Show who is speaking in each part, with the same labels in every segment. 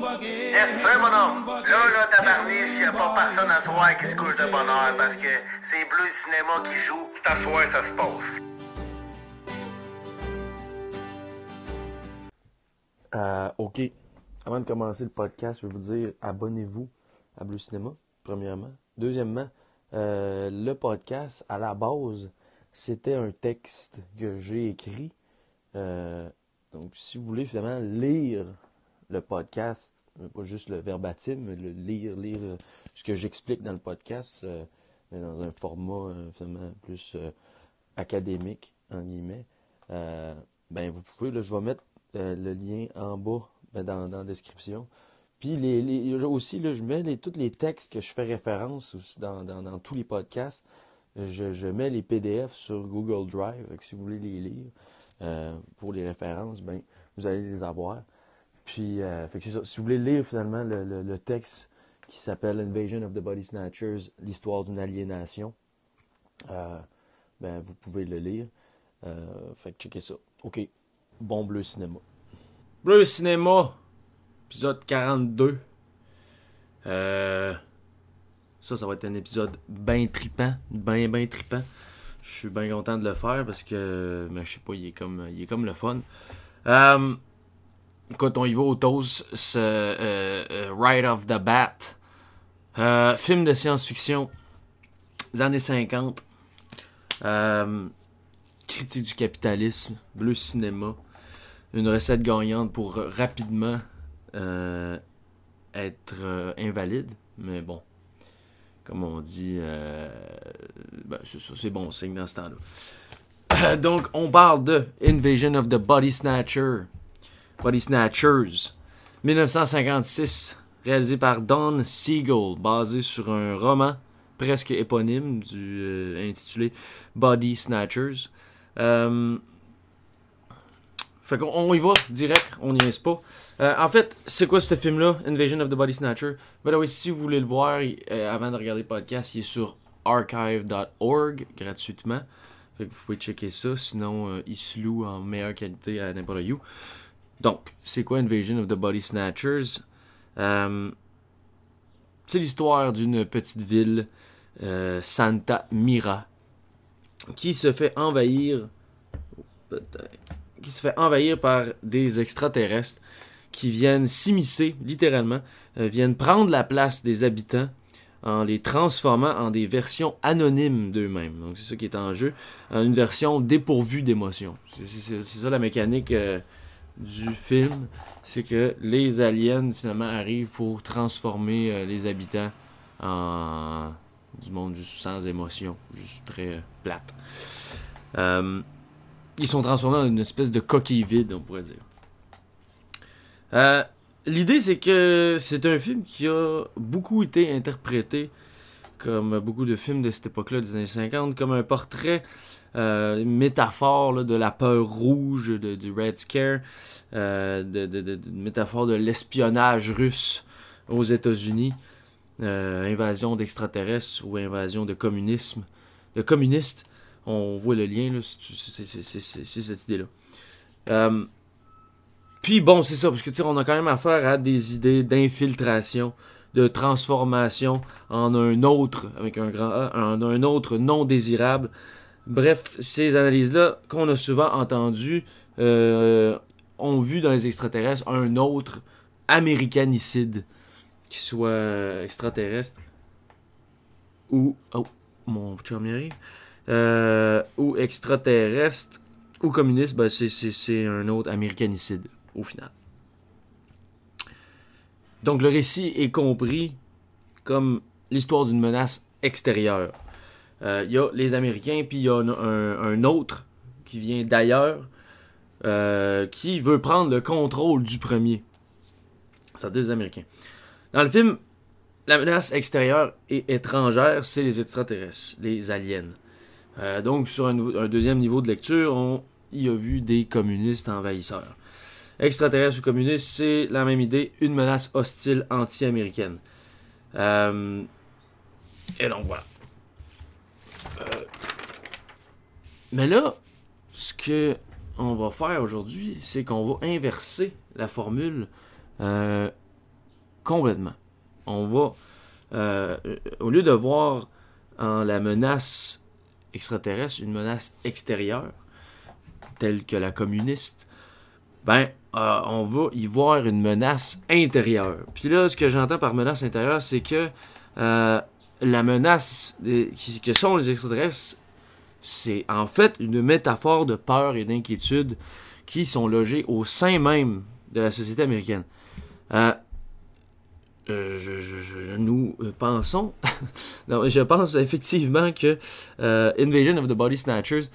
Speaker 1: Yes, sir, mon homme. Là, là, tabarniche, y a pas personne à soir qui se couche de bonheur parce que c'est Bleu Cinéma qui joue. C'est à soir, ça se passe.
Speaker 2: Euh, ok. Avant de commencer le podcast, je vais vous dire abonnez-vous à Bleu Cinéma, premièrement. Deuxièmement, euh, le podcast, à la base, c'était un texte que j'ai écrit. Euh, donc, si vous voulez finalement lire le podcast, pas juste le verbatim, mais le lire, lire euh, ce que j'explique dans le podcast, euh, mais dans un format finalement plus euh, académique, en guillemets, ben vous pouvez, là, je vais mettre le lien en bas ben, dans, dans la description. Puis les, les- aussi, là, je mets les, tous les textes que je fais référence aussi dans, dans, dans tous les podcasts. Je, je mets les PDF sur Google Drive. Si vous voulez les lire pour les références, ben, vous allez les avoir. Puis, euh, ça. Si vous voulez lire finalement le, le, texte qui s'appelle Invasion of the Body Snatchers, l'histoire d'une aliénation, euh, ben, vous pouvez le lire. Euh, fait que checkez ça. OK. Bon bleu cinéma.
Speaker 3: Bleu Cinéma, épisode 42. Euh, ça, ça va être un épisode bien tripant, bien, bien tripant. Je suis bien content de le faire parce que, mais je sais pas, il est comme, il est comme le fun. Quand on y va au toast, c'est euh, euh, the Bat. Euh, film de science-fiction des années 50. Euh, critique du capitalisme, bleu cinéma une recette gagnante pour rapidement être invalide. Mais bon, comme on dit, ben, c'est bon signe dans ce temps-là. Donc, on parle de Invasion of the Body Snatcher. Body Snatchers. 1956, réalisé par Don Siegel, basé sur un roman presque éponyme euh, intitulé Body Snatchers. Euh, fait qu'on on y va direct, on n'y est pas. Euh, en fait, c'est quoi ce film-là, Invasion of the Body Snatcher? Ben oui, si vous voulez le voir avant de regarder le podcast, il est sur archive.org gratuitement. Fait que vous pouvez checker ça, sinon il se loue en meilleure qualité à n'importe où. Donc, c'est quoi Invasion of the Body Snatchers? Euh, c'est l'histoire d'une petite ville, euh, Santa Mira, qui se fait envahir. Qui par des extraterrestres qui viennent s'immiscer, littéralement, euh, viennent prendre la place des habitants en les transformant en des versions anonymes d'eux-mêmes. Donc c'est ça qui est en jeu, une version dépourvue d'émotion. C'est- ça la mécanique du film, c'est que les aliens finalement arrivent pour transformer euh, les habitants en du monde juste sans émotion, juste très euh, plate. Euh, ils sont transformés en une espèce de coquille vide, on pourrait dire. L'idée, c'est que c'est un film qui a beaucoup été interprété, comme beaucoup de films de cette époque-là, des années 50, comme un portrait, euh, métaphore de la peur rouge, de, du Red Scare, euh, de, de, de- métaphore de l'espionnage russe aux États-Unis, euh, invasion d'extraterrestres ou invasion de communisme, de communistes on voit le lien, c'est- cette idée-là. Puis bon, c'est ça, parce que on a quand même affaire à des idées d'infiltration, de transformation en un autre, avec un grand A, en un autre non désirable. Bref, ces analyses-là qu'on a souvent entendues euh, ont vu dans les extraterrestres un autre américanicide, qui soit euh, extraterrestre ou... Oh, mon chum. Euh, ou extraterrestre ou communiste, ben c'est un autre américanicide au final. Donc le récit est compris comme l'histoire d'une menace extérieure. Euh, Il y a les Américains, puis il y a un, autre qui vient d'ailleurs, euh, qui veut prendre le contrôle du premier. Ça dit les Américains. Dans le film, la menace extérieure et étrangère, c'est les extraterrestres, les aliens. Euh, donc, sur un, deuxième niveau de lecture, on y a vu des communistes envahisseurs. Extraterrestres ou communistes, c'est la même idée, une menace hostile anti-américaine. Euh, et donc, voilà. Euh, mais là, ce que on va faire aujourd'hui, c'est qu'on va inverser la formule. Euh, complètement. On va, euh, au lieu de voir en la menace extraterrestre une menace extérieure, telle que la communiste, ben, on va y voir une menace intérieure. Puis là, ce que j'entends par menace intérieure, c'est que la menace que sont les extraterrestres, c'est en fait une métaphore de peur et d'inquiétude qui sont logées au sein même de la société américaine. Euh, je, nous pensons, non, je pense effectivement que Invasion of the Body Snatchers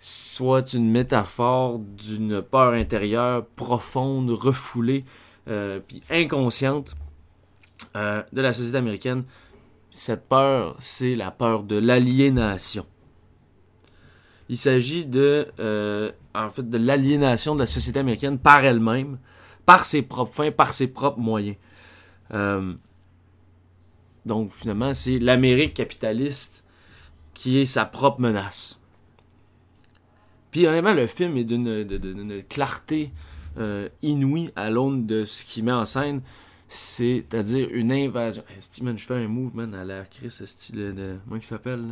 Speaker 3: soit une métaphore d'une peur intérieure profonde, refoulée, euh, puis inconsciente euh, de la société américaine. Cette peur, c'est la peur de l'aliénation. Il s'agit de, euh, en fait, de l'aliénation de la société américaine par elle-même, par ses propres fins, par ses propres moyens. donc, finalement, c'est l'Amérique capitaliste qui est sa propre menace. Puis honnêtement, le film est d'une clarté euh, inouïe à l'aune de ce qu'il met en scène. C'est-à-dire une invasion. Hey, man, je fais un move, man, à la Chris, style de. Comment il s'appelle,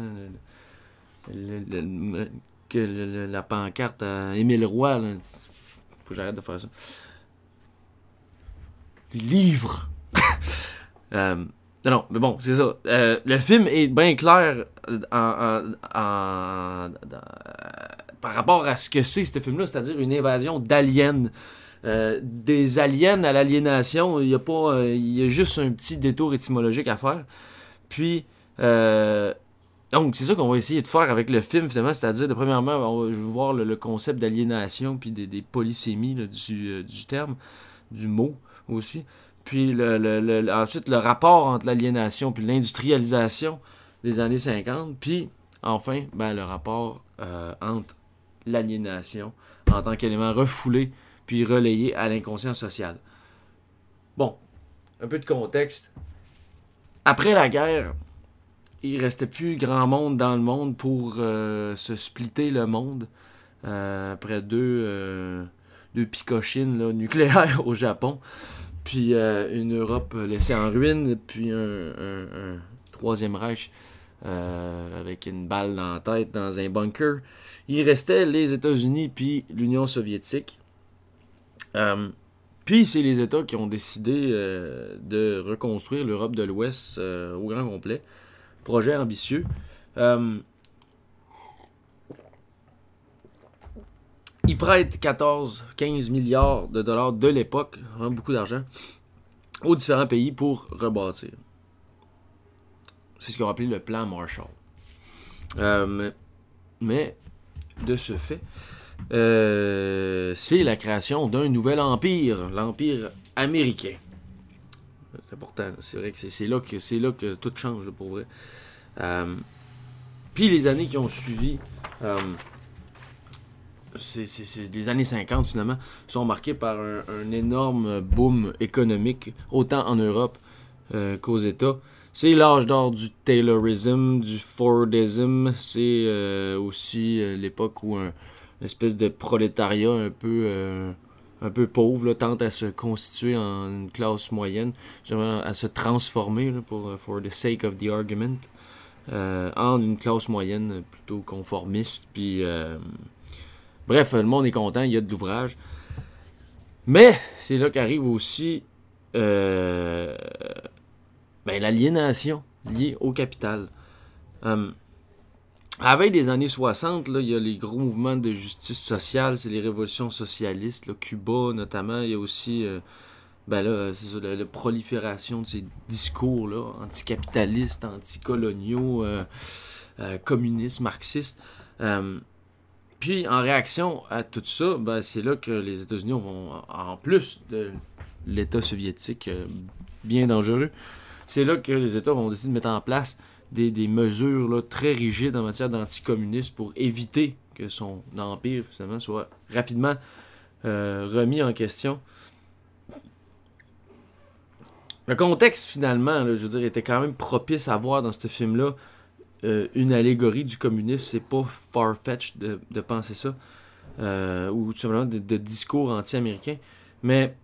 Speaker 3: la pancarte à Émile Roy, là. Faut que j'arrête de faire ça. Livre! euh, non, mais bon, c'est ça. Euh, le film est bien clair en, par rapport à ce que c'est ce film-là, c'est-à-dire une invasion d'aliens. Euh, des aliens à l'aliénation, il y a pas, euh, il y a juste un petit détour étymologique à faire. Puis, donc c'est ça qu'on va essayer de faire avec le film finalement, c'est-à-dire de premièrement, on va voir le, concept d'aliénation puis des, polysémies du, terme, du mot aussi. Puis ensuite, le rapport entre l'aliénation puis l'industrialisation des années 50. Puis, enfin, ben, le rapport euh, entre l'aliénation en tant qu'élément refoulé puis relayé à l'inconscient social. Bon, un peu de contexte. Après la guerre, il restait plus grand monde dans le monde pour euh, se splitter le monde. Euh, après deux, deux picochines nucléaires au Japon puis euh, une Europe laissée en ruine, puis un, troisième Reich euh, avec une balle dans la tête dans un bunker. Il restait les États-Unis puis l'Union soviétique. Euh, puis c'est les États qui ont décidé de reconstruire l'Europe de l'Ouest au grand complet. Projet ambitieux. Il prête 14-15 milliards de dollars de l'époque, beaucoup d'argent, aux différents pays pour rebâtir. C'est ce qu'on appelé le plan Marshall. Euh, mais, de ce fait, euh, c'est la création d'un nouvel empire, l'empire américain. C'est important, c'est vrai que c'est là que c'est là que tout change pour vrai. Euh, puis les années qui ont suivi, c'est les années 50 finalement, sont marquées par un, énorme boom économique, autant en Europe euh, qu'aux États. C'est l'âge d'or du Taylorism, du Fordism. C'est euh, aussi euh, l'époque où un une espèce de prolétariat un peu, un peu pauvre tente à se constituer en une classe moyenne, à se transformer pour for the sake of the argument en une classe moyenne plutôt conformiste. Puis Bref, le monde est content, il y a de l'ouvrage. Mais c'est là qu'arrive aussi euh, ben, l'aliénation liée au capital. Euh, veille des années 60, là, il y a les gros mouvements de justice sociale, c'est les révolutions socialistes, Cuba notamment, il y a aussi euh, ben là, ça, la, prolifération de ces discours-là, anticapitalistes, anticoloniaux, euh, communistes, marxistes. Puis en réaction à tout ça, ben, c'est là que les États-Unis vont, en plus de l'État soviétique euh, bien dangereux, c'est là que les États vont décider de mettre en place des, mesures là, très rigides en matière d'anticommunisme pour éviter que son empire soit rapidement euh, remis en question. Le contexte finalement, je veux dire, était quand même propice à voir dans ce film-là euh, une allégorie du communisme, c'est pas far-fetched de, penser ça, euh, ou tout simplement de, discours anti-américains, mais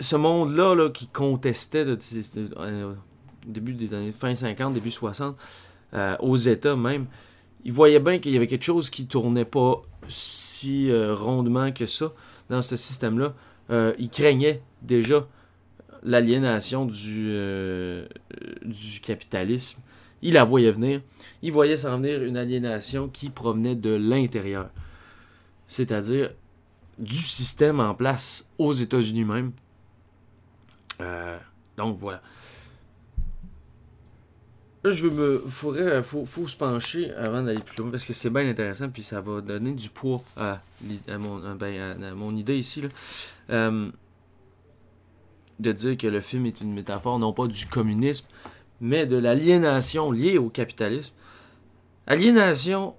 Speaker 3: ce monde-là là, qui contestait début des années fin 50, début 60, euh, aux États même, ils voyaient bien qu'il y avait quelque chose qui tournait pas si euh, rondement que ça dans ce système-là. Euh, ils craignaient déjà l'aliénation du, euh, du capitalisme. Ils la voyaient venir. Ils voyaient s'en venir une aliénation qui provenait de l'intérieur. C'est-à-dire du système en place aux États-Unis même. Donc voilà. Là, je me. Faudrait, faut, faut se pencher avant d'aller plus loin parce que c'est bien intéressant puis ça va donner du poids à, à mon, ben, à- mon idée ici. Là. Euh, de dire que le film est une métaphore non pas du communisme, mais de l'aliénation liée au capitalisme. Aliénation,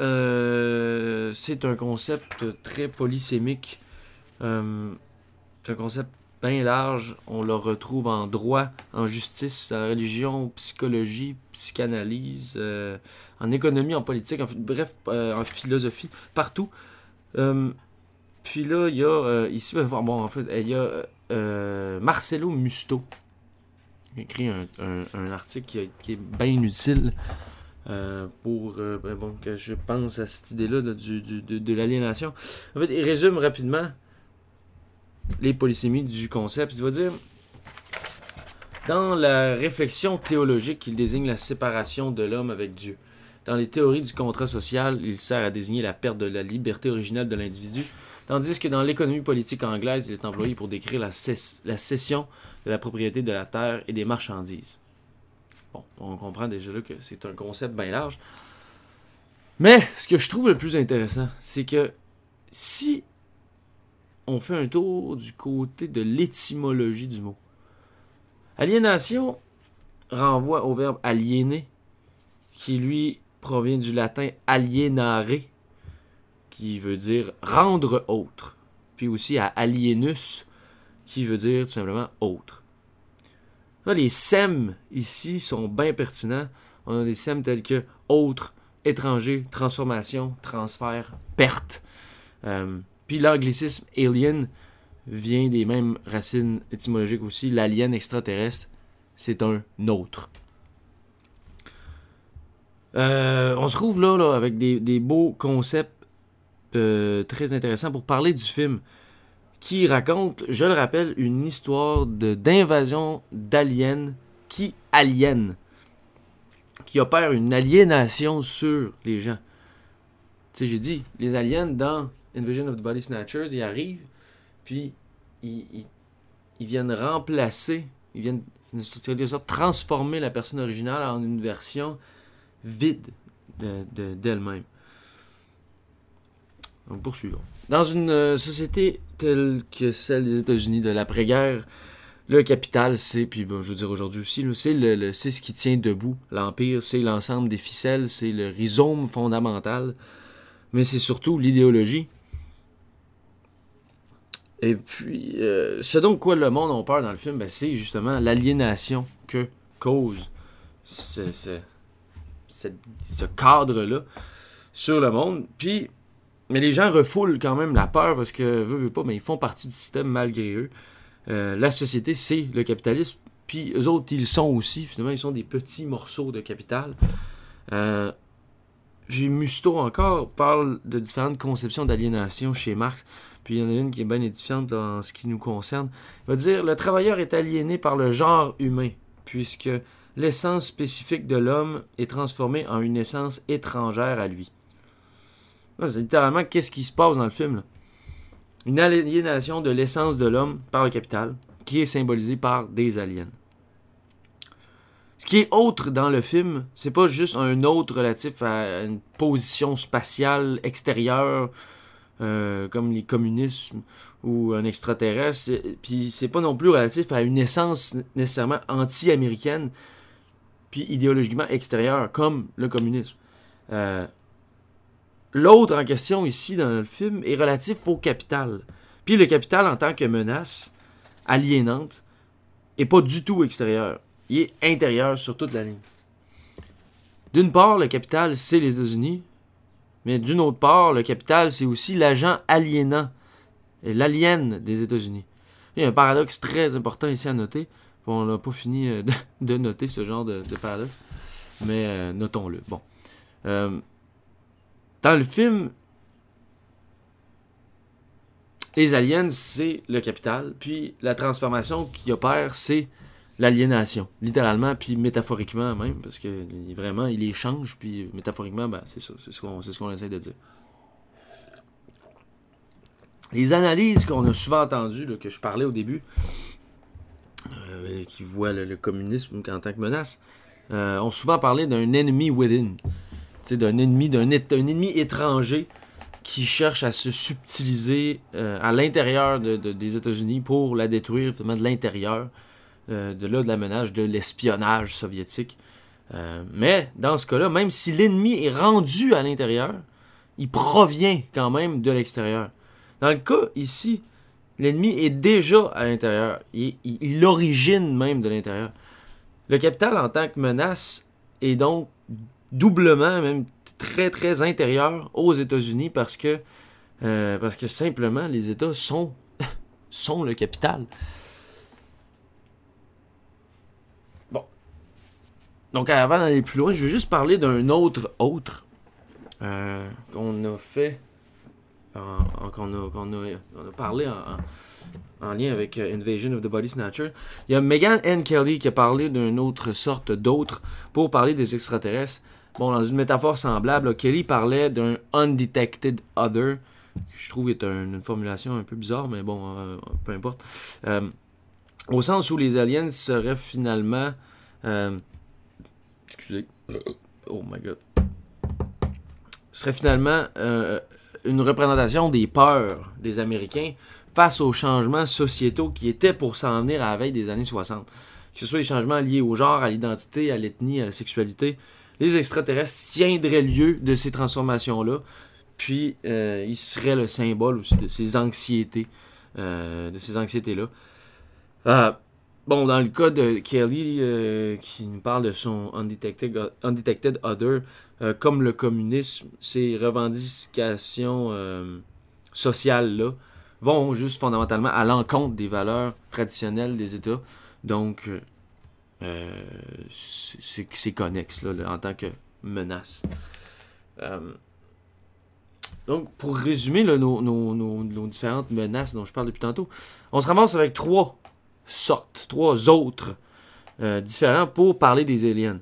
Speaker 3: euh, c'est un concept très polysémique. Euh, c'est un concept bien large. On le retrouve en droit, en justice, en religion, psychologie, psychanalyse, euh, en économie, en politique, en, bref, euh, en philosophie, partout. Euh, puis là, il y a ici, ben, bon, en fait, il y a Marcelo Musto. A écrit un, article qui, qui est bien utile pour ben, bon, que je pense à cette idée-là là, du- de l'aliénation. En fait, il résume rapidement les polysémies du concept. Il va dire dans la réflexion théologique, il désigne la séparation de l'homme avec Dieu. Dans les théories du contrat social, il sert à désigner la perte de la liberté originelle de l'individu, tandis que dans l'économie politique anglaise, il est employé pour décrire la, la cession de la propriété de la terre et des marchandises. Bon, on comprend déjà là que c'est un concept bien large. Mais ce que je trouve le plus intéressant, c'est que si on fait un tour du côté de l'étymologie du mot, aliénation renvoie au verbe aliéner, qui lui provient du latin alienare, qui veut dire rendre autre, puis aussi à alienus, qui veut dire tout simplement autre. Les SEM ici sont bien pertinents. On a des SEM tels que autre, étranger, transformation, transfert, perte. Euh, puis l'anglicisme alien vient des mêmes racines étymologiques aussi. L'alien extraterrestre, c'est un autre. Euh, on se trouve là, là avec des, beaux concepts euh, très intéressants pour parler du film qui raconte, je le rappelle, une histoire d'invasion d'aliens qui aliènent, qui opère une aliénation sur les gens. Tu sais, j'ai dit, les aliens dans Invasion of the Body Snatchers, ils arrivent, puis ils, ils- viennent remplacer, ils viennent sorte transformer la personne originale en une version vide de- de- d'elle-même. Donc poursuivons. Dans une euh, société telle que celle des États-Unis de l'après-guerre, le capital, c'est, puis bon, je veux dire aujourd'hui aussi, c'est, le, ce qui tient debout l'Empire, c'est l'ensemble des ficelles, c'est le rhizome fondamental, mais c'est surtout l'idéologie. Et puis, euh, ce dont quoi le monde a peur dans le film, ben, c'est justement l'aliénation que cause ce, cadre-là sur le monde. Puis, mais les gens refoulent quand même la peur parce que, pas, mais ils font partie du système malgré eux. Euh, la société, c'est le capitalisme. Puis eux autres, ils sont aussi. Finalement, ils sont des petits morceaux de capital. Euh, puis Musto encore parle de différentes conceptions d'aliénation chez Marx. Puis il y en a une qui est bien édifiante dans ce qui nous concerne. Il va dire le travailleur est aliéné par le genre humain, puisque l'essence spécifique de l'homme est transformée en une essence étrangère à lui. C'est littéralement qu'est-ce qui se passe dans le film. Une aliénation de l'essence de l'homme par le capital, qui est symbolisée par des aliens. Ce qui est autre dans le film, c'est pas juste un autre relatif à une position spatiale extérieure, euh, comme les communismes ou un extraterrestre. Puis c'est pas non plus relatif à une essence nécessairement anti-américaine, puis idéologiquement extérieure, comme le communisme. Euh, L'autre en question ici dans le film est relatif au capital. Puis le capital en tant que menace aliénante est pas du tout extérieur. Il est intérieur sur toute la ligne. D'une part, le capital, c'est les États-Unis, mais d'une autre part, le capital, c'est aussi l'agent aliénant, l'alien des États-Unis. Il y a un paradoxe très important ici à noter. On n'a pas fini euh, de, noter ce genre de, de paradoxe. Mais euh, notons-le. Bon. Euh, dans le film, les aliens, c'est le capital. Puis la transformation qui opère, c'est l'aliénation. Littéralement, puis métaphoriquement même. Parce que vraiment, il les change. Puis métaphoriquement, ben, c'est ça. C'est ce qu'on ce essaie de dire. Les analyses qu'on a souvent entendues, que je parlais au début, euh, qui voient le, communisme en tant que menace, euh, ont souvent parlé d'un ennemi within. D'un ennemi, d'un ennemi étranger qui cherche à se subtiliser euh, à l'intérieur de- de- des États-Unis pour la détruire de l'intérieur. Euh, de là, de la menace, de l'espionnage soviétique. Euh, mais dans ce cas-là, même si l'ennemi est rendu à l'intérieur, il provient quand même de l'extérieur. Dans le cas ici, l'ennemi est déjà à l'intérieur. Il, l'origine même de l'intérieur. Le capital en tant que menace est donc doublement, même très très intérieur aux États-Unis parce que, euh, parce que simplement les États sont, sont le capital. Donc avant d'aller plus loin, je veux juste parler d'un autre autre euh, qu'on a fait, en- qu'on a, parlé en, en- en lien avec euh, Invasion of the Body Snatcher. Il y a Megan N. Kelly qui a parlé d'une autre sorte d'autre pour parler des extraterrestres. Bon, dans une métaphore semblable, Kelly parlait d'un undetected other. que Je trouve est un- une formulation un peu bizarre, mais bon, euh, peu importe. Euh, au sens où les aliens seraient finalement. Excusez. Oh my god. Serait finalement euh, une représentation des peurs des Américains face aux changements sociétaux qui étaient pour s'en venir à la veille des années 60. Que ce soit les changements liés au genre, à l'identité, à l'ethnie, à la sexualité, les extraterrestres tiendraient lieu de ces transformations-là, puis euh, ils seraient le symbole aussi de ces anxiétés, euh, de ces anxiétés-là. Bon, dans le cas de Kelly, euh, qui nous parle de son undetected, other, euh, comme le communisme, ces revendications euh, sociales-là vont juste fondamentalement à l'encontre des valeurs traditionnelles des États. Donc, c'est connexe là, en tant que menace. Donc, pour résumer nos- nos différentes menaces dont je parle depuis tantôt, on se ramasse avec trois sortes, trois autres euh, différents pour parler des aliens.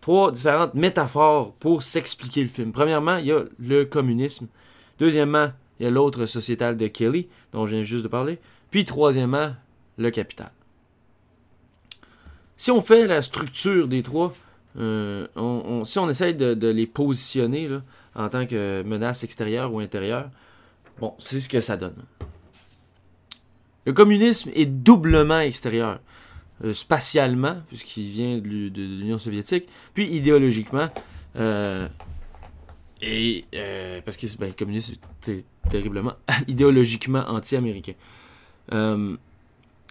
Speaker 3: Trois différentes métaphores pour s'expliquer le film. Premièrement, il y a le communisme. Deuxièmement, il y a l'autre sociétal de Kelly, dont je viens juste de parler. Puis troisièmement, le capital. Si on fait la structure des trois, euh, si on essaye de, les positionner en tant que menace extérieure ou intérieure, bon, c'est ce que ça donne. Le communisme est doublement extérieur. Euh, spatialement, puisqu'il vient de l'U- de l'Union soviétique, puis idéologiquement, euh, et euh, parce que ben, le communisme est ter- terriblement idéologiquement anti-américain.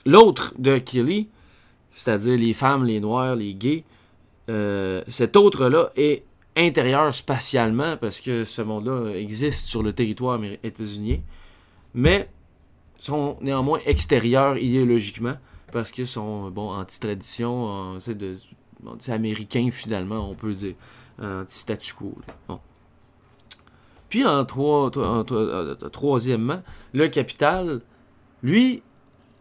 Speaker 3: L'autre de Kelly, c'est-à-dire les femmes, les noirs, les gays, cet autre-là est intérieur spatialement parce que ce monde-là existe sur le territoire états-unien, mais sont néanmoins extérieurs idéologiquement parce qu'ils sont bon anti-tradition, anti de anti-américains finalement, on peut dire, anti-statu quo. Bon. Puis en, trois, euh, troisièmement, le capital, lui,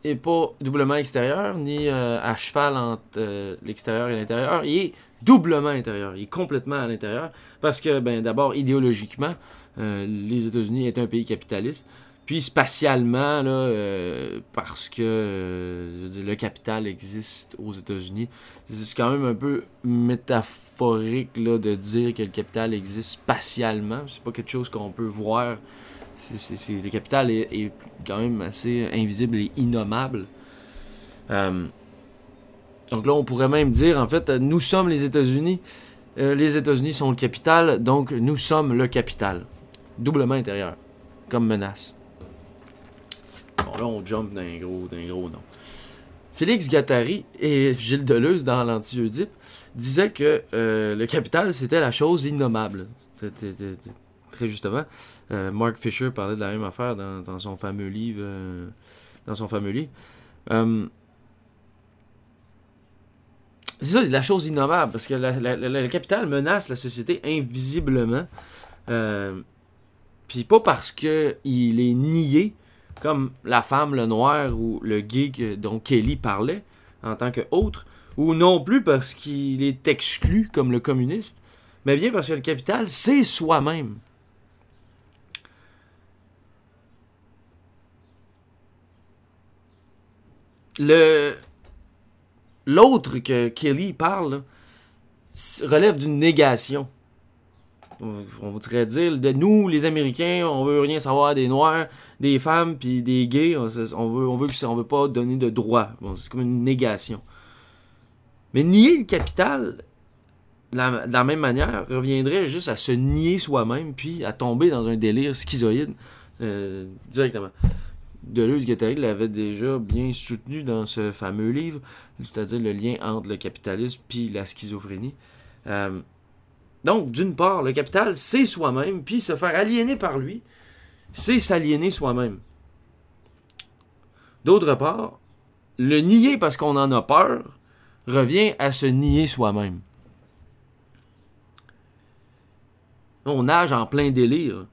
Speaker 3: est pas doublement extérieur, ni euh, à cheval entre euh, l'extérieur et l'intérieur. Il est doublement intérieur. Il est complètement à l'intérieur. Parce que, ben, d'abord, idéologiquement, euh, les États-Unis est un pays capitaliste. Puis spatialement, là, euh, parce que euh, le capital existe aux États-Unis. C'est quand même un peu métaphorique là, de dire que le capital existe spatialement. C'est pas quelque chose qu'on peut voir. C'est- le capital est, quand même assez invisible et innommable. Euh, donc là, on pourrait même dire, en fait, nous sommes les États-Unis. Les États-Unis sont le capital, donc nous sommes le capital. Doublement intérieur, comme menace. Bon, là, on jump d'un gros, d'un gros nom. Félix Gattari et Gilles Deleuze, dans l'Anti-Oedipe, disaient que euh, le capital, c'était la chose innommable. Très justement. Euh, Mark Fisher parlait de la même affaire dans, son fameux livre. euh, dans son fameux livre. Euh, c'est ça, la chose innommable, parce que la- le capital menace la société invisiblement. Puis pas parce que il est nié, comme la femme, le noir ou le que- dont Kelly parlait en tant que autre, ou non plus parce qu'il est exclu comme le communiste, mais bien parce que le capital, c'est soi-même. Le l'autre que Kelly parle relève d'une négation. On, voudrait dire de nous les Américains, on veut rien savoir des noirs, des femmes puis des gays, on, veut on veut on veut pas donner de droits. Bon, c'est comme une négation. Mais nier le capital de la, même manière reviendrait juste à se nier soi-même puis à tomber dans un délire schizoïde euh, directement. Deleuze-Guattari l'avait déjà bien soutenu dans ce fameux livre, c'est-à-dire le lien entre le capitalisme puis la schizophrénie. Euh, donc, d'une part, le capital, c'est soi-même, puis se faire aliéner par lui, c'est s'aliéner soi-même. D'autre part, le nier parce qu'on en a peur revient à se nier soi-même. On nage en plein délire.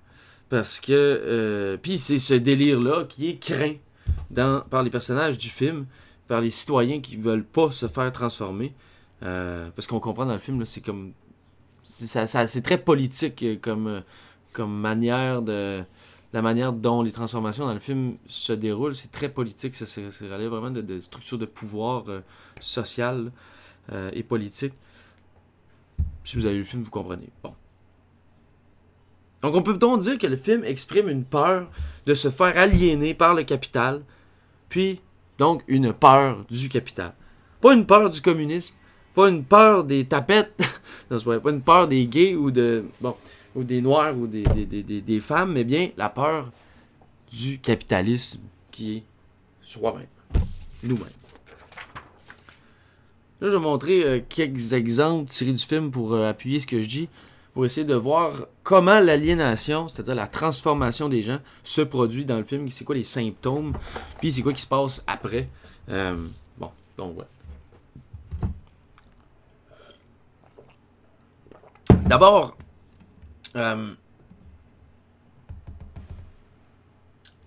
Speaker 3: Parce que. euh, Puis c'est ce délire-là qui est craint par les personnages du film, par les citoyens qui veulent pas se faire transformer. Euh, parce qu'on comprend dans le film, là, c'est comme. Ça- c'est très politique euh, comme, euh, comme manière de. La manière dont les transformations dans le film se déroulent, c'est très politique. Ça, c'est- relève vraiment de, de structures de pouvoir euh, social euh, et politique. Si vous avez vu le film, vous comprenez. Bon. Donc on peut donc dire que le film exprime une peur de se faire aliéner par le capital, puis donc une peur du capital. Pas une peur du communisme, pas une peur des tapettes, non, vrai, pas une peur des gays ou de bon ou des noirs ou des, des, des, des- femmes, mais bien la peur du capitalisme qui est soi-même, nous-mêmes. Là, je vais montrer euh, quelques exemples tirés du film pour euh, appuyer ce que je dis pour essayer de voir comment l'aliénation, c'est-à-dire la transformation des gens, se produit dans le film. C'est quoi les symptômes, puis c'est quoi qui se passe après. Euh, bon, donc ouais. D'abord, euh,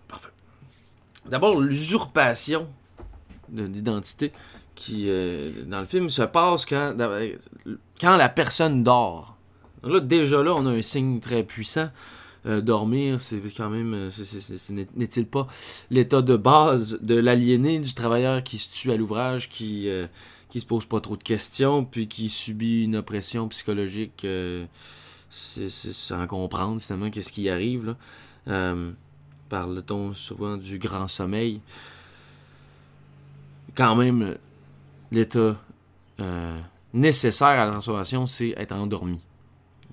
Speaker 3: parfait. D'abord, l'usurpation de- d'identité qui, euh, dans le film, se passe quand, quand la personne dort. Là, déjà là, on a un signe très puissant. Euh, dormir, c'est quand même, euh, n'est-il pas l'état de base de l'aliéné, du travailleur qui se tue à l'ouvrage, qui, qui se pose pas trop de questions, puis qui subit une oppression psychologique euh, c'est- sans comprendre finalement qu'est-ce qui arrive. Là. Euh, Parle-t-on souvent du grand sommeil? Quand même, l'état euh, nécessaire à la transformation, c'est être endormi.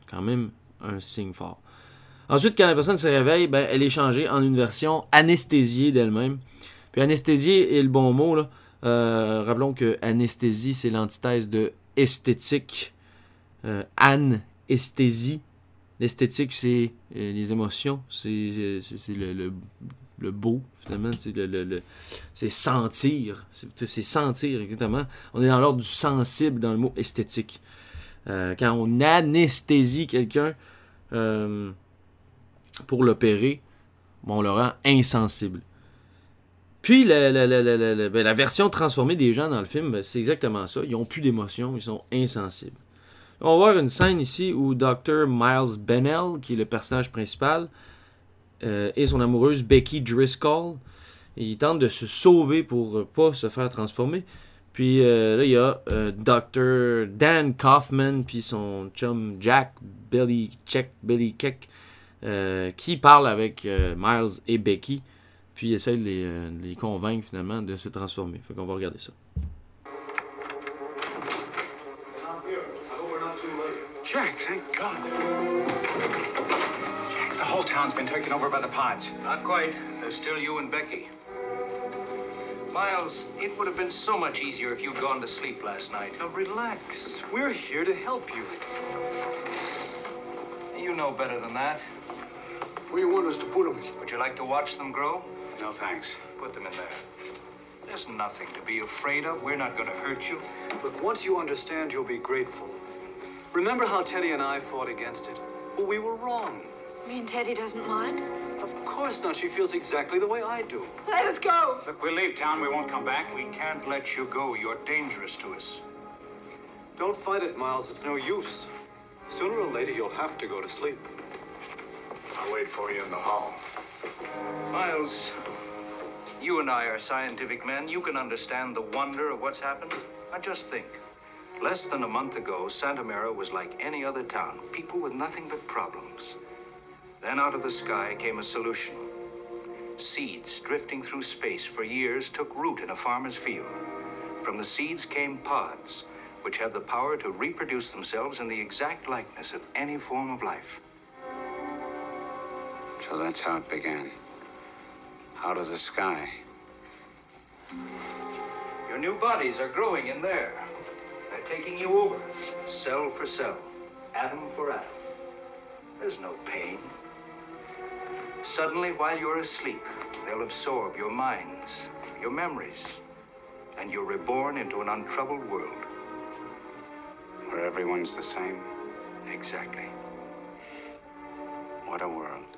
Speaker 3: Quand même un signe fort. Ensuite, quand la personne se réveille, ben, elle est changée en une version anesthésiée d'elle-même. Puis anesthésiée est le bon mot. Là. Euh, rappelons que anesthésie, c'est l'antithèse de esthétique. Euh, anesthésie. L'esthétique, c'est euh, les émotions, c'est le, beau, finalement. C'est le, sentir. C'est sentir, exactement. On est dans l'ordre du sensible dans le mot esthétique. Quand on anesthésie quelqu'un pour l'opérer, bon, on le rend insensible. Puis ben, la version transformée des gens dans le film, ben, c'est exactement ça. Ils n'ont plus d'émotion, ils sont insensibles. On va voir une scène ici où Dr. Miles Bennell, qui est le personnage principal, euh, et son amoureuse Becky Driscoll, ils tentent de se sauver pour euh, pas se faire transformer. Puis euh, là, il y a Dr. Dan Kaufman, puis son chum Jack Billy Check, Billy Keck, qui parle avec Miles et Becky, puis essaie de les, euh, de les convaincre finalement de se transformer. Fait qu'on va regarder ça.
Speaker 4: Jack, thank God. Jack, the whole town's been taken over by the pods.
Speaker 5: Not quite. There's still you and Becky. Miles, it would have been so much easier if you'd gone to sleep last night.
Speaker 4: Now relax. We're here to help you.
Speaker 5: You know better than that.
Speaker 4: Where you want us to put them?
Speaker 5: Would you like to watch them grow?
Speaker 4: No, thanks.
Speaker 5: Put them in there. There's nothing to be afraid of. We're not going to hurt you.
Speaker 4: But once you understand, you'll be grateful. Remember how Teddy and I fought against it? Well, we were wrong.
Speaker 6: You mean Teddy doesn't mind?
Speaker 4: Of course not. She feels exactly the way I do.
Speaker 6: Let us go!
Speaker 5: Look, we'll leave town. We won't come back. We can't let you go. You're dangerous to us.
Speaker 4: Don't fight it, Miles. It's no use. Sooner or later, you'll have to go to sleep.
Speaker 1: I'll wait for you in the hall.
Speaker 5: Miles, you and I are scientific men. You can understand the wonder of what's happened. Now just think. Less than a month ago, Santa Mira was like any other town. People with nothing but problems. Then out of the sky came a solution. Seeds drifting through space for years took root in a farmer's field. From the seeds came pods, which have the power to reproduce themselves in the exact likeness of any form of life.
Speaker 7: So that's how it began. Out of the sky.
Speaker 5: Your new bodies are growing in there. They're taking you over, cell for cell, atom for atom. There's no pain. Suddenly, while you're asleep, they'll absorb your minds, your memories, and you're reborn into an untroubled world.
Speaker 7: Where everyone's the same.
Speaker 5: Exactly.
Speaker 7: What a world.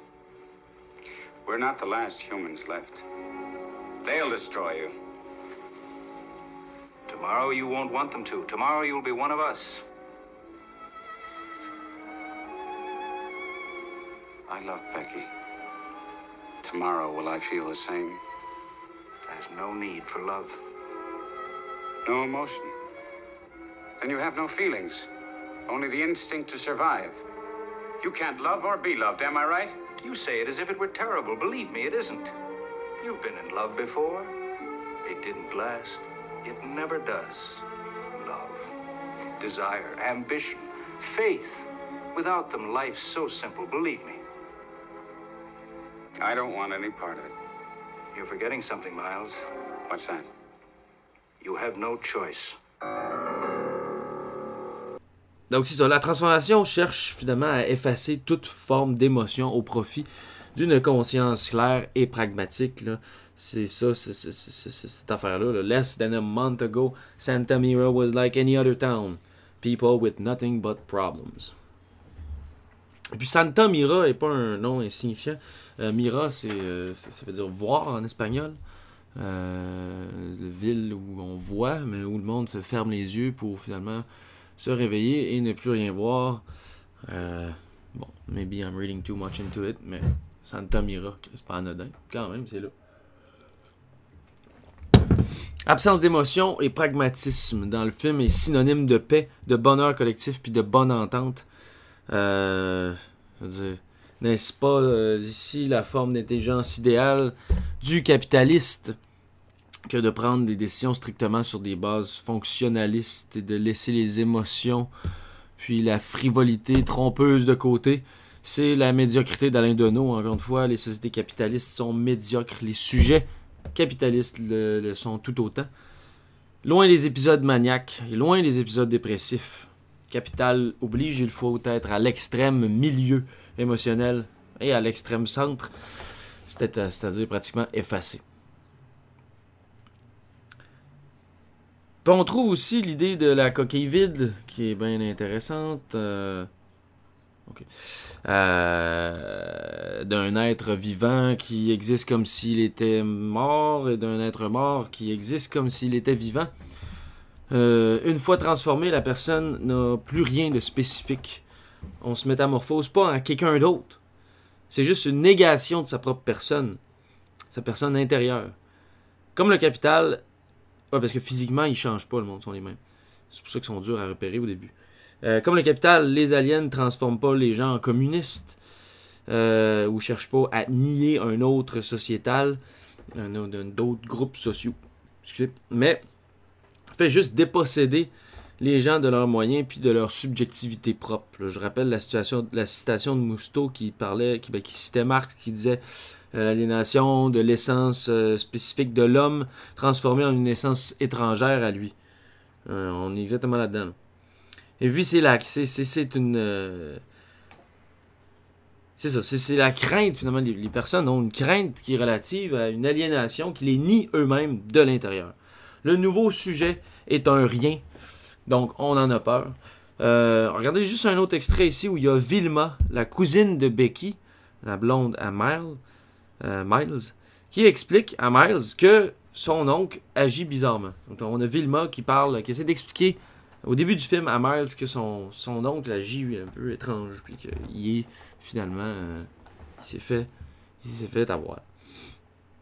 Speaker 7: We're not the last humans left. They'll destroy you.
Speaker 5: Tomorrow you won't want them to. Tomorrow you'll be one of us.
Speaker 7: I love Becky. Tomorrow, will I feel the same?
Speaker 5: There's no need for love.
Speaker 7: No emotion. Then you have no feelings. Only the instinct to survive. You can't love or be loved, am I right?
Speaker 5: You say it as if it were terrible. Believe me, it isn't. You've been in love before. It didn't last. It never does. Love, desire, ambition, faith. Without them, life's so simple. Believe me.
Speaker 7: I don't want any part of it.
Speaker 5: You're forgetting something, Miles.
Speaker 7: What's that?
Speaker 5: You have no choice.
Speaker 3: Donc c'est ça, la transformation cherche finalement à effacer toute forme d'émotion au profit d'une conscience claire et pragmatique. C'est ça, c'est- cette affaire-là. là. Less than a month ago, Santa Mira was like any other town. People with nothing but problems. Et puis Santa Mira est pas un nom insignifiant. Euh, Mira, c'est, euh, c'est- ça veut dire voir en espagnol. Euh, ville où on voit, mais où le monde se ferme les yeux pour finalement se réveiller et ne plus rien voir. Euh, bon, maybe I'm reading too much into it, mais Santa Mira, c'est pas anodin. Quand même, c'est là. Absence d'émotion et pragmatisme dans le film est synonyme de paix, de bonheur collectif puis de bonne entente. Euh, n'est-ce pas euh, ici la forme d'intelligence idéale du capitaliste? Que de prendre des décisions strictement sur des bases fonctionnalistes et de laisser les émotions puis la frivolité trompeuse de côté. C'est la médiocrité d'Alain Deneau, encore une fois. Les sociétés capitalistes sont médiocres. Les sujets capitalistes le, le sont tout autant. Loin des épisodes maniaques et loin des épisodes dépressifs. Capital oblige, il faut être à l'extrême milieu émotionnel et à l'extrême centre, c'est- c'est-à-dire pratiquement effacé. On trouve aussi l'idée de la coquille vide, qui est bien intéressante. euh. Euh, d'un être vivant qui existe comme s'il était mort et d'un être mort qui existe comme s'il était vivant. Euh, une fois transformé, la personne n'a plus rien de spécifique. On se métamorphose pas en quelqu'un d'autre. C'est juste une négation de sa propre personne, sa personne intérieure. Comme le capital, Ouais, parce que physiquement, ils changent pas, le monde sont les mêmes. C'est pour ça qu'ils sont durs à repérer au début. Euh, comme le capital, les aliens ne transforment pas les gens en communistes euh, ou cherchent pas à nier un autre sociétal, d'autres groupes sociaux. Excusez. Mais fait juste déposséder les gens de leurs moyens puis de leur subjectivité propre. Je rappelle la, citation de Mousteau qui parlait, qui, ben, citait Marx, qui disait euh, l'aliénation de l'essence euh, spécifique de l'homme transformée en une essence étrangère à lui. Euh, on est exactement là-dedans. là. Et puis c'est là, c'est, une, c'est ça, c'est la crainte finalement. Les, les personnes ont une crainte qui est relative à une aliénation qui les nie eux-mêmes de l'intérieur. Le nouveau sujet est un rien, donc on en a peur. Euh, regardez juste un autre extrait ici où il y a Vilma, la cousine de Becky, la blonde à Miles, euh, Miles, qui explique à Miles que son oncle agit bizarrement. Donc on a Vilma qui parle, qui essaie d'expliquer au début du film à Miles que son, son oncle agit un peu étrange, puis qu'il est finalement, euh, il s'est fait, il s'est fait avoir.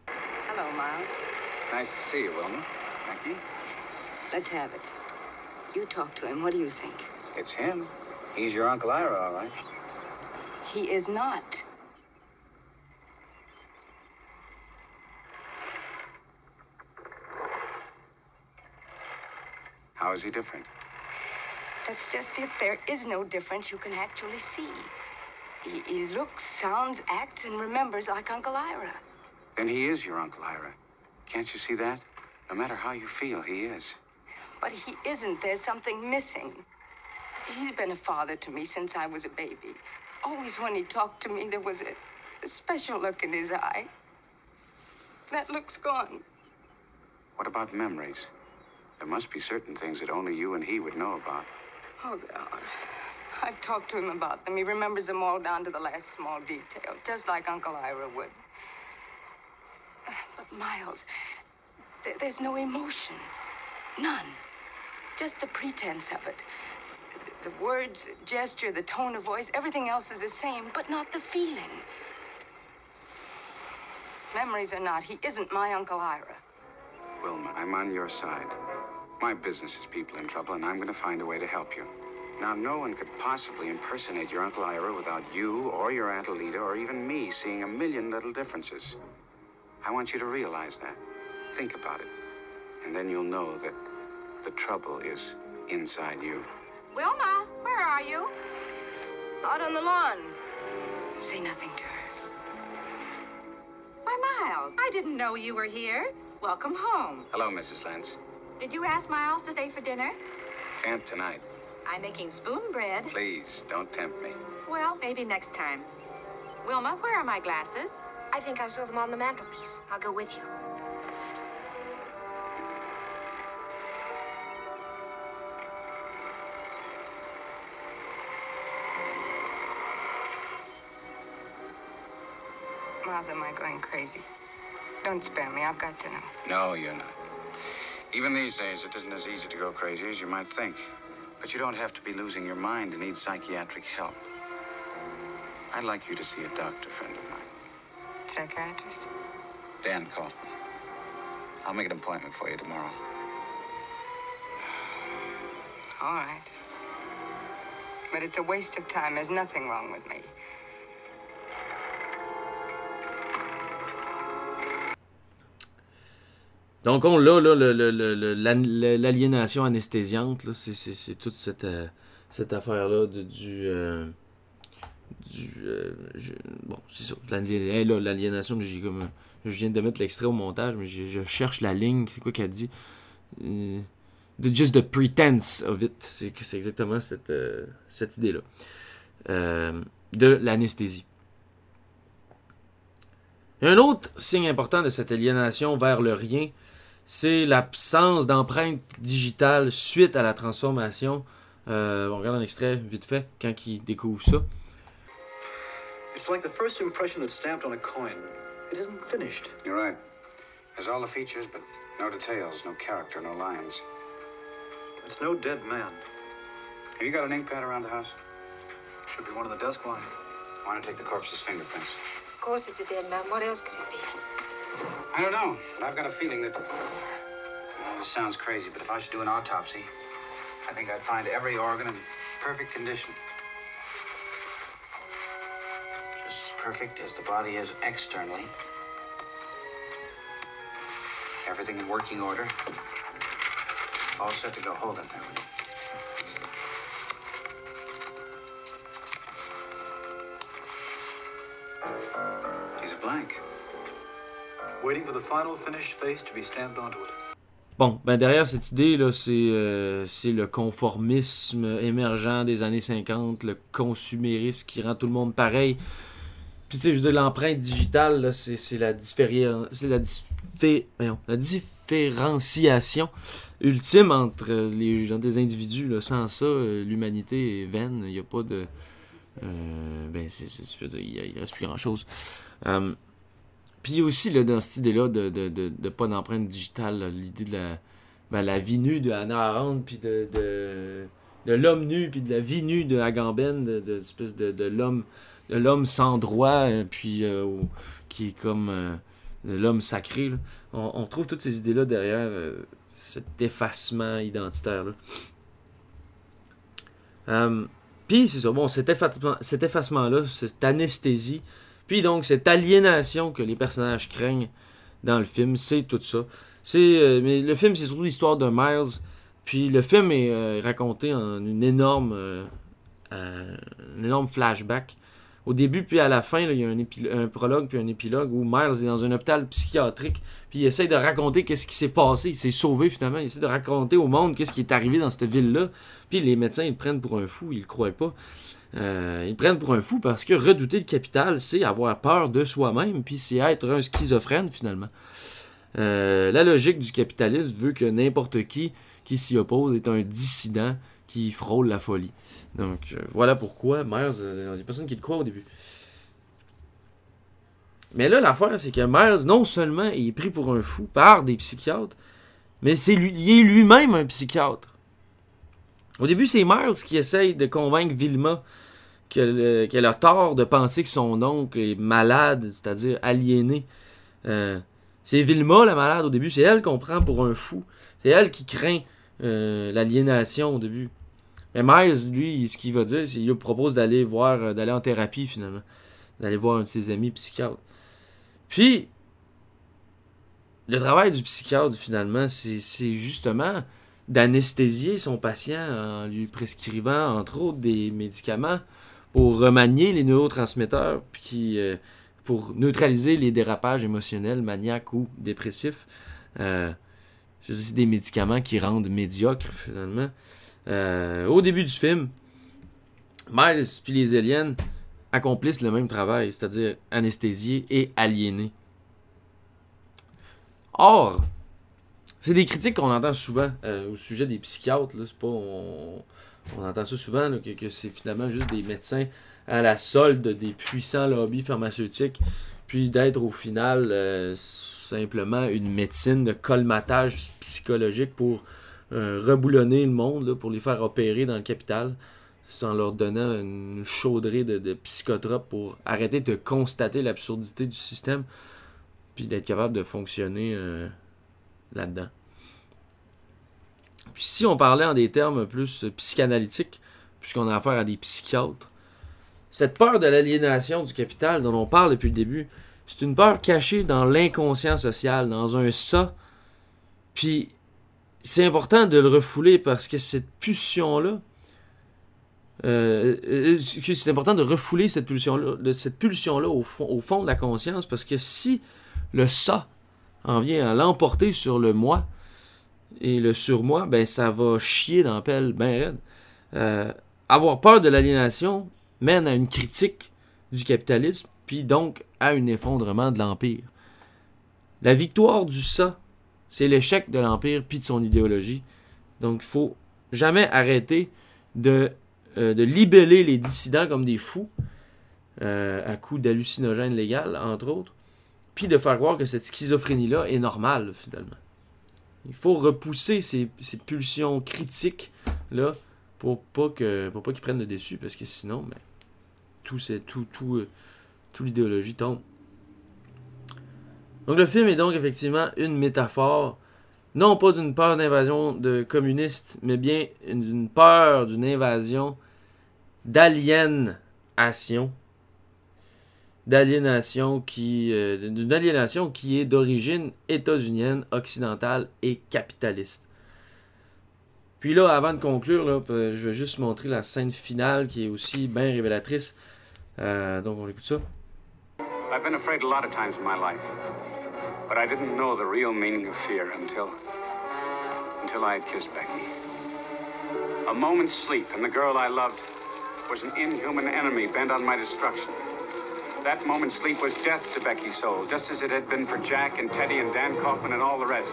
Speaker 6: Hello, Miles.
Speaker 7: Nice to see you, Wilma. Thank you.
Speaker 6: Let's have it. You talk to him. What do you think?
Speaker 7: It's him. He's your Uncle Ira, all right.
Speaker 6: He is not.
Speaker 7: How is he different?
Speaker 6: That's just it. There is no difference you can actually see. He, he looks, sounds, acts, and remembers like Uncle Ira.
Speaker 7: Then he is your Uncle Ira. Can't you see that? No matter how you feel, he is.
Speaker 6: But he isn't. There's something missing. He's been a father to me since I was a baby. Always when he talked to me, there was a, a special look in his eye. That look's gone.
Speaker 7: What about memories? There must be certain things that only you and he would know about.
Speaker 6: Oh, there are. I've talked to him about them. He remembers them all down to the last small detail, just like Uncle Ira would. But, Miles, there, there's no emotion. None. Just the pretense of it. The, words, gesture, the tone of voice, everything else is the same, but not the feeling. Memories or not, he isn't my Uncle Ira.
Speaker 7: Wilma, I'm on your side. My business is people in trouble, and I'm going to find a way to help you. Now, no one could possibly impersonate your Uncle Ira without you or your Aunt Alita or even me seeing a million little differences. I want you to realize that. Think about it. And then you'll know that the trouble is inside you.
Speaker 6: Wilma, where are you? Out on the lawn. Say nothing to her.
Speaker 8: Why, Miles, I didn't know you were here. Welcome home.
Speaker 7: Hello, Mrs. Lance.
Speaker 8: Did you ask Miles to stay for dinner?
Speaker 7: Can't tonight.
Speaker 8: I'm making spoon bread.
Speaker 7: Please, don't tempt me.
Speaker 8: Well, maybe next time. Wilma, where are my glasses?
Speaker 6: I think I saw them on the mantelpiece. I'll go with you. Miles, am I going crazy? Don't spare me. I've got to know.
Speaker 7: No, you're not. Even these days, it isn't as easy to go crazy as you might think. But you don't have to be losing your mind to need psychiatric help. I'd like you to see a doctor friend of mine,
Speaker 6: Psychiatrist?
Speaker 7: Dan Kaufman. I'll make an appointment for you tomorrow.
Speaker 6: All right. But it's a waste of time. There's nothing wrong with me.
Speaker 3: Donc on l'a, l'aliénation anesthésiante, là, c'est, toute cette, euh, cette affaire-là de, du... euh, du euh, bon, c'est ça. là, l'aliénation, j'ai comme... Je viens de mettre l'extrait au montage, mais je, cherche la ligne. C'est quoi qu'elle dit? The- just the pretense of it. C'est, exactement cette, cette idée-là. De l'anesthésie. Un autre signe important de cette aliénation vers le rien, c'est l'absence d'empreinte digitale suite à la transformation. Euh, on regarde un extrait vite fait quand il découvre ça.
Speaker 4: It's like the first impression that's stamped on a coin. It isn't finished.
Speaker 7: You're right. There's all the features, but no details, no character, no lines.
Speaker 4: It's no dead man.
Speaker 7: Have you got an ink pad around the house?
Speaker 4: Should be one on the desk line.
Speaker 7: I want to take the corpse's fingerprints?
Speaker 6: Of course it's a dead man. What else could it be?
Speaker 7: I don't know, but I've got a feeling that. Well, this sounds crazy, but if I should do an autopsy, I think I'd find every organ in perfect condition. Just as perfect as the body is externally. Everything in working order. All set to go. Hold it there. you? He's a blank.
Speaker 4: Waiting for the final finished face to be stamped onto it.
Speaker 3: Bon, ben derrière cette idée, là, c'est, euh, c'est le conformisme émergent des années 50, le consumérisme qui rend tout le monde pareil. Puis tu sais, je veux dire, l'empreinte digitale, là, c'est c'est la, c'est la, diffé- la différenciation ultime entre les gens des individus. Sans ça, euh, l'humanité est vaine. Il n'y a pas de. euh, ben, c'est, c'est- dire, il reste plus grand-chose. Euh, puis aussi, là, dans cette idée-là de, de, de, pas d'empreinte digitale, l'idée de la, ben, la vie nue de Hannah Arendt, puis de, de, l'homme nu, puis de la vie nue de Agamben, de, de, de, l'homme de l'homme sans droit, euh, puis euh, qui est comme euh, l'homme sacré. là. On, trouve toutes ces idées-là derrière cet effacement identitaire-là. Puis c'est ça, bon, cet, cet effacement-là, cette anesthésie, puis donc cette aliénation que les personnages craignent dans le film, c'est tout ça. Euh, mais le film, c'est surtout l'histoire de Miles. Puis le film est euh, raconté en une énorme, euh, un énorme flashback. Au début, puis à la fin, il y a un prologue puis un épilogue où Miles est dans un hôpital psychiatrique. Puis il essaye de raconter qu'est-ce qui s'est passé. Il s'est sauvé finalement. Il essaie de raconter au monde qu'est-ce qui est arrivé dans cette ville-là. Puis les médecins, ils le prennent pour un fou. Ils le croient pas. Euh, ils prennent pour un fou parce que redouter le capital, c'est avoir peur de soi-même. Puis c'est être un schizophrène finalement. Euh, la logique du capitalisme veut que n'importe qui qui s'y oppose est un dissident qui frôle la folie. Donc euh, voilà pourquoi Myers, il y a personne qui le croit au début. Mais là, l'affaire, c'est que Myers, non seulement il est pris pour un fou par des psychiatres, mais c'est lui, il est lui-même un psychiatre. Au début, c'est Myers qui essaye de convaincre Vilma qu'elle a tort de penser que son oncle est malade, c'est-à-dire aliéné. Euh, c'est Vilma, la malade, au début. C'est elle qu'on prend pour un fou. C'est elle qui craint euh, l'aliénation au début. Mais Myers, lui, ce qu'il va dire, c'est qu'il lui propose d'aller voir, euh, d'aller en thérapie finalement. D'aller voir un de ses amis psychiatres. Puis, le travail du psychiatre, finalement, c'est justement d'anesthésier son patient en lui prescrivant, entre autres, des médicaments pour remanier les neurotransmetteurs, puis euh, pour neutraliser les dérapages émotionnels, maniaques ou dépressifs. Euh, c'est des médicaments qui rendent médiocres, finalement. Euh, au début du film, Miles puis les aliens accomplissent le même travail, c'est-à-dire anesthésier et aliéner. Or, c'est des critiques qu'on entend souvent euh, au sujet des psychiatres. Là, pas, on, entend ça souvent, là, que, que c'est finalement juste des médecins à la solde des puissants lobbies pharmaceutiques, puis d'être au final euh, simplement une médecine de colmatage psychologique pour euh, reboulonner le monde, pour les faire opérer dans le capital, en leur donnant une chaudrée de, de psychotropes pour arrêter de constater l'absurdité du système, puis d'être capable de fonctionner là-dedans. Puis si on parlait en des termes plus psychanalytiques, puisqu'on a affaire à des psychiatres, cette peur de l'aliénation du capital dont on parle depuis le début, c'est une peur cachée dans l'inconscient social, dans un ça. Puis c'est important de le refouler parce que cette pulsion-là, euh, euh, que c'est important de refouler cette pulsion-là, cette pulsion-là au fond, au fond de la conscience parce que si le ça en vient à l'emporter sur le moi et le surmoi, ben ça va chier dans pelle ben raide. Euh, avoir peur de l'aliénation mène à une critique du capitalisme, puis donc à un effondrement de l'Empire. La victoire du ça, c'est l'échec de l'Empire puis de son idéologie. Donc il faut jamais arrêter de, euh, libeller les dissidents comme des fous, euh, à coup d'hallucinogènes légal, entre autres, puis de faire croire que cette schizophrénie-là est normale, finalement. Il faut repousser ces, ces pulsions critiques-là pour pas que qu'ils prennent le dessus, parce que sinon, ben, tout, tout, tout, euh, tout l'idéologie tombe. Donc le film est donc effectivement une métaphore, non pas d'une peur d'invasion de communistes, mais bien une, d'une peur d'une invasion d'aliénation. D'aliénation qui. euh, d'une aliénation qui est d'origine états-unienne, occidentale et capitaliste. Puis là, avant de conclure, là, euh, je vais juste montrer la scène finale qui est aussi bien révélatrice. Euh, donc on écoute ça.
Speaker 7: I've been afraid a lot of times in my life, but I didn't know the real meaning of fear until. until I had kissed Becky. A moment's sleep, and the girl I loved was an inhuman enemy bent on my destruction. That moment's sleep was death to Becky's soul, just as it had been for Jack and Teddy and Dan Kaufman and all the rest.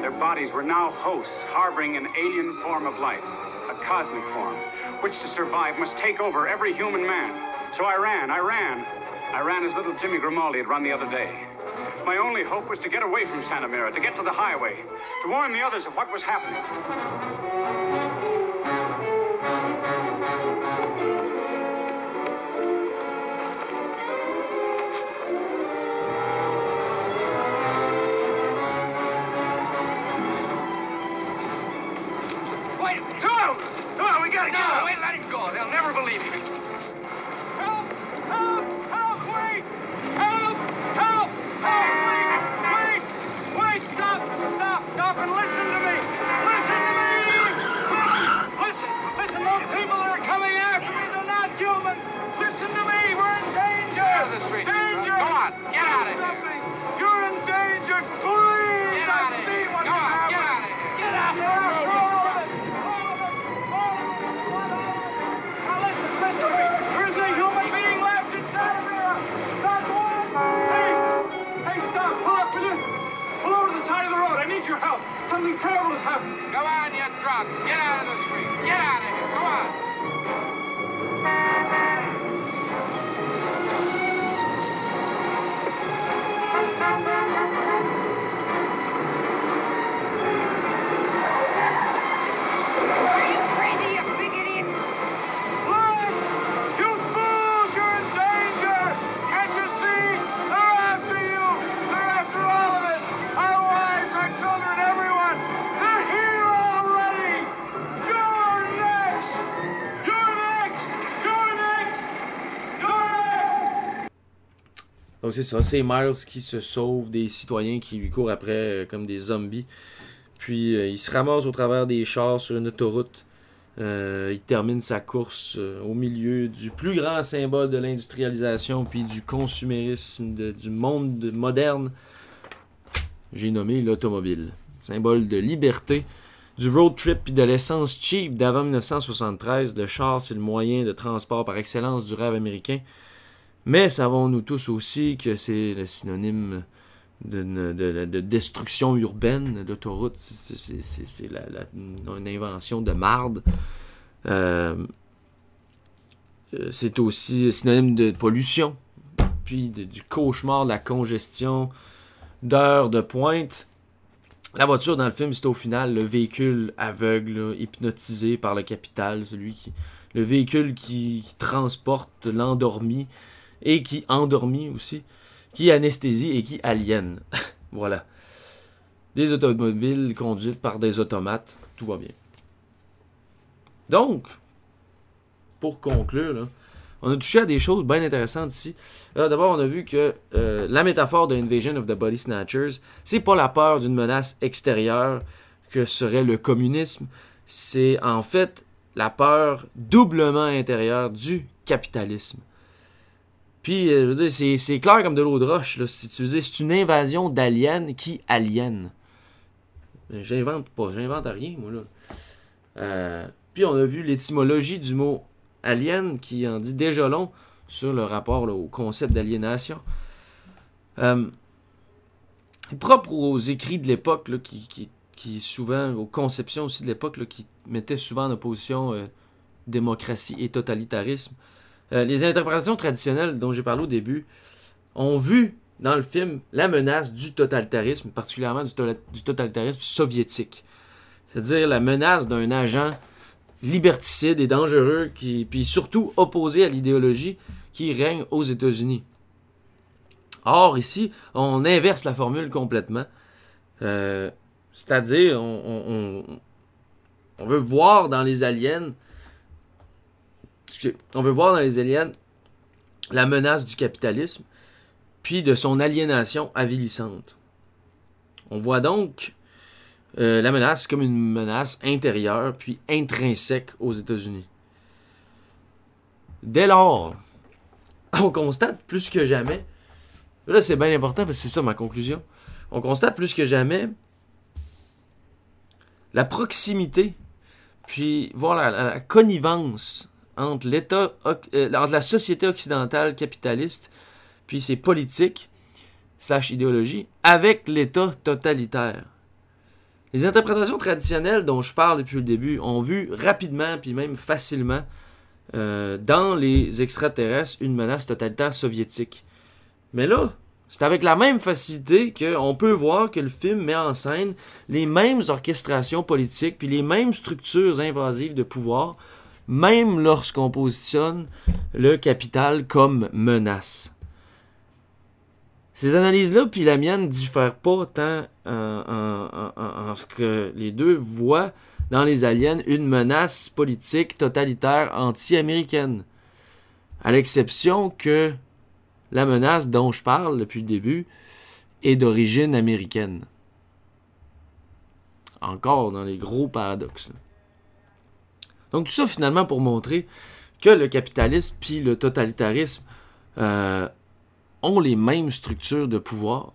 Speaker 7: Their bodies were now hosts, harboring an alien form of life, a cosmic form, which to survive must take over every human man. So I ran, I ran. I ran as little Jimmy Grimaldi had run the other day. My only hope was to get away from Santa Mira, to get to the highway, to warn the others of what was happening.
Speaker 1: Believe you.
Speaker 3: C'est ça, c'est Miles qui se sauve des citoyens qui lui courent après euh, comme des zombies. Puis euh, il se ramasse au travers des chars sur une autoroute. Euh, il termine sa course au milieu du plus grand symbole de l'industrialisation puis du consumérisme du monde de- moderne. J'ai nommé l'automobile. Symbole de liberté, du road trip puis de l'essence cheap d'avant 1973. Le char, c'est le moyen de transport par excellence du rêve américain. Mais savons-nous tous aussi que c'est le synonyme de, de- de- de destruction urbaine, l'autoroute, c'est- une invention de marde. Euh, euh, c'est aussi synonyme de pollution, puis du cauchemar, de la congestion, d'heures de pointe. La voiture dans le film, c'est au final le véhicule aveugle, hypnotisé par le capital, celui qui, le véhicule qui transporte l'endormi et qui endormi aussi, qui anesthésie et qui aliène. voilà. Des automobiles conduites par des automates, tout va bien. Donc, pour conclure, on a touché à des choses bien intéressantes ici. Euh, D'abord, on a vu que euh, la métaphore de Invasion of the Body Snatchers, c'est pas la peur d'une menace extérieure que serait le communisme, c'est en fait la peur doublement intérieure du capitalisme. Puis, euh, je veux dire, c'est, clair comme de l'eau de roche. C'est une invasion d'aliens qui aliènent. Euh, J'invente pas, j'invente rien, moi, là. Euh, puis, on a vu l'étymologie du mot alien qui en dit déjà long sur le rapport au concept d'aliénation. Propre aux écrits de l'époque, qui, souvent, aux conceptions aussi de l'époque, qui mettaient souvent en opposition démocratie et totalitarisme. Euh, les interprétations traditionnelles dont j'ai parlé au début ont vu dans le film la menace du totalitarisme, particulièrement du, to- du totalitarisme soviétique. C'est-à-dire la menace d'un agent liberticide et dangereux, qui, puis surtout opposé à l'idéologie qui règne aux États-Unis. Or, ici, on inverse la formule complètement. Euh, C'est-à-dire, on, veut voir dans les aliens on veut voir dans les aliens la menace du capitalisme, puis de son aliénation avilissante. On voit donc euh, la menace comme une menace intérieure, puis intrinsèque aux États-Unis. Dès lors, on constate plus que jamais, là c'est bien important parce que c'est ça ma conclusion, on constate plus que jamais la proximité, puis voir la, connivence entre l'État, euh, la société occidentale capitaliste puis ses politiques slash idéologie avec l'État totalitaire. Les interprétations traditionnelles dont je parle depuis le début ont vu rapidement, puis même facilement, euh, dans les extraterrestres, une menace totalitaire soviétique. Mais là, c'est avec la même facilité qu'on peut voir que le film met en scène les mêmes orchestrations politiques puis les mêmes structures invasives de pouvoir, même lorsqu'on positionne le capital comme menace. Ces analyses-là, puis la mienne, diffèrent pas tant en, ce que les deux voient dans les aliens une menace politique totalitaire anti-américaine. À l'exception que la menace dont je parle depuis le début est d'origine américaine. Encore dans les gros paradoxes. Donc tout ça finalement pour montrer que le capitalisme puis le totalitarisme euh, ont les mêmes structures de pouvoir.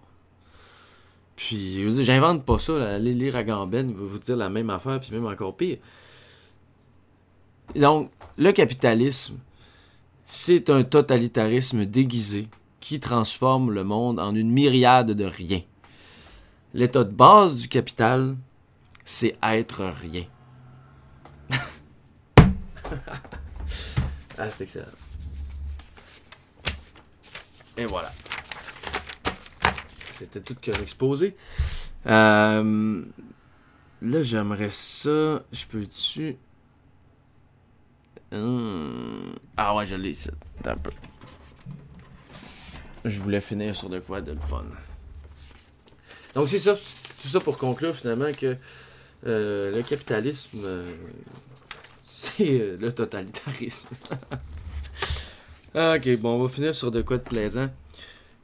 Speaker 3: Puis, j'invente pas ça. Allez lire Agamben, il va vous dire la même affaire, puis même encore pire. Donc, le capitalisme, c'est un totalitarisme déguisé qui transforme le monde en une myriade de rien. L'état de base du capital, c'est être rien. ah, c'est excellent. Et voilà. C'était tout qu'un exposé. Euh, là, j'aimerais ça. Je peux-tu? Hum. Ah ouais, je l'ai ici. un peu. Je voulais finir sur de quoi de le fun. Donc c'est ça. Tout ça pour conclure finalement que euh, le capitalisme, euh, c'est le totalitarisme. ok, bon, on va finir sur de quoi de plaisant.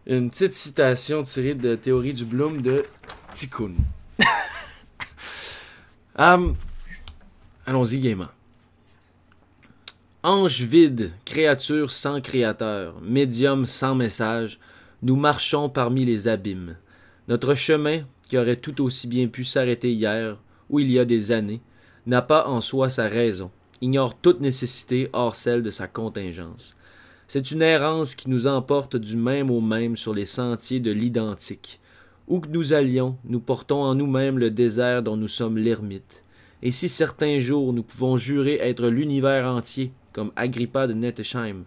Speaker 3: Une petite citation tirée de Théorie du Bloom de Tikkun. um, Allons-y gaiement. Ange vide, créature sans créateur, médium sans message, nous marchons parmi les abîmes. Notre chemin, qui aurait tout aussi bien pu s'arrêter hier, ou il y a des années, n'a pas en soi sa raison, ignore toute nécessité hors celle de sa contingence. C'est une errance qui nous emporte du même au même sur les sentiers de l'identique. Où que nous allions, nous portons en nous-mêmes le désert dont nous sommes l'ermite. Et si certains jours nous pouvons jurer être l'univers entier, comme Agrippa de Nettesheim,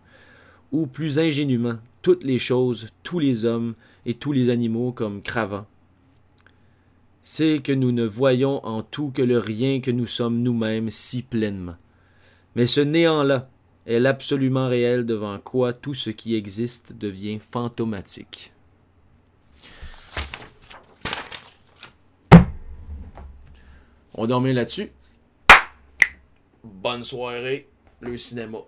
Speaker 3: ou plus ingénument, toutes les choses, tous les hommes et tous les animaux comme Cravant, c'est que nous ne voyons en tout que le rien que nous sommes nous-mêmes si pleinement. Mais ce néant-là est l'absolument réel devant quoi tout ce qui existe devient fantomatique. On dormait là-dessus. Bonne soirée, le cinéma.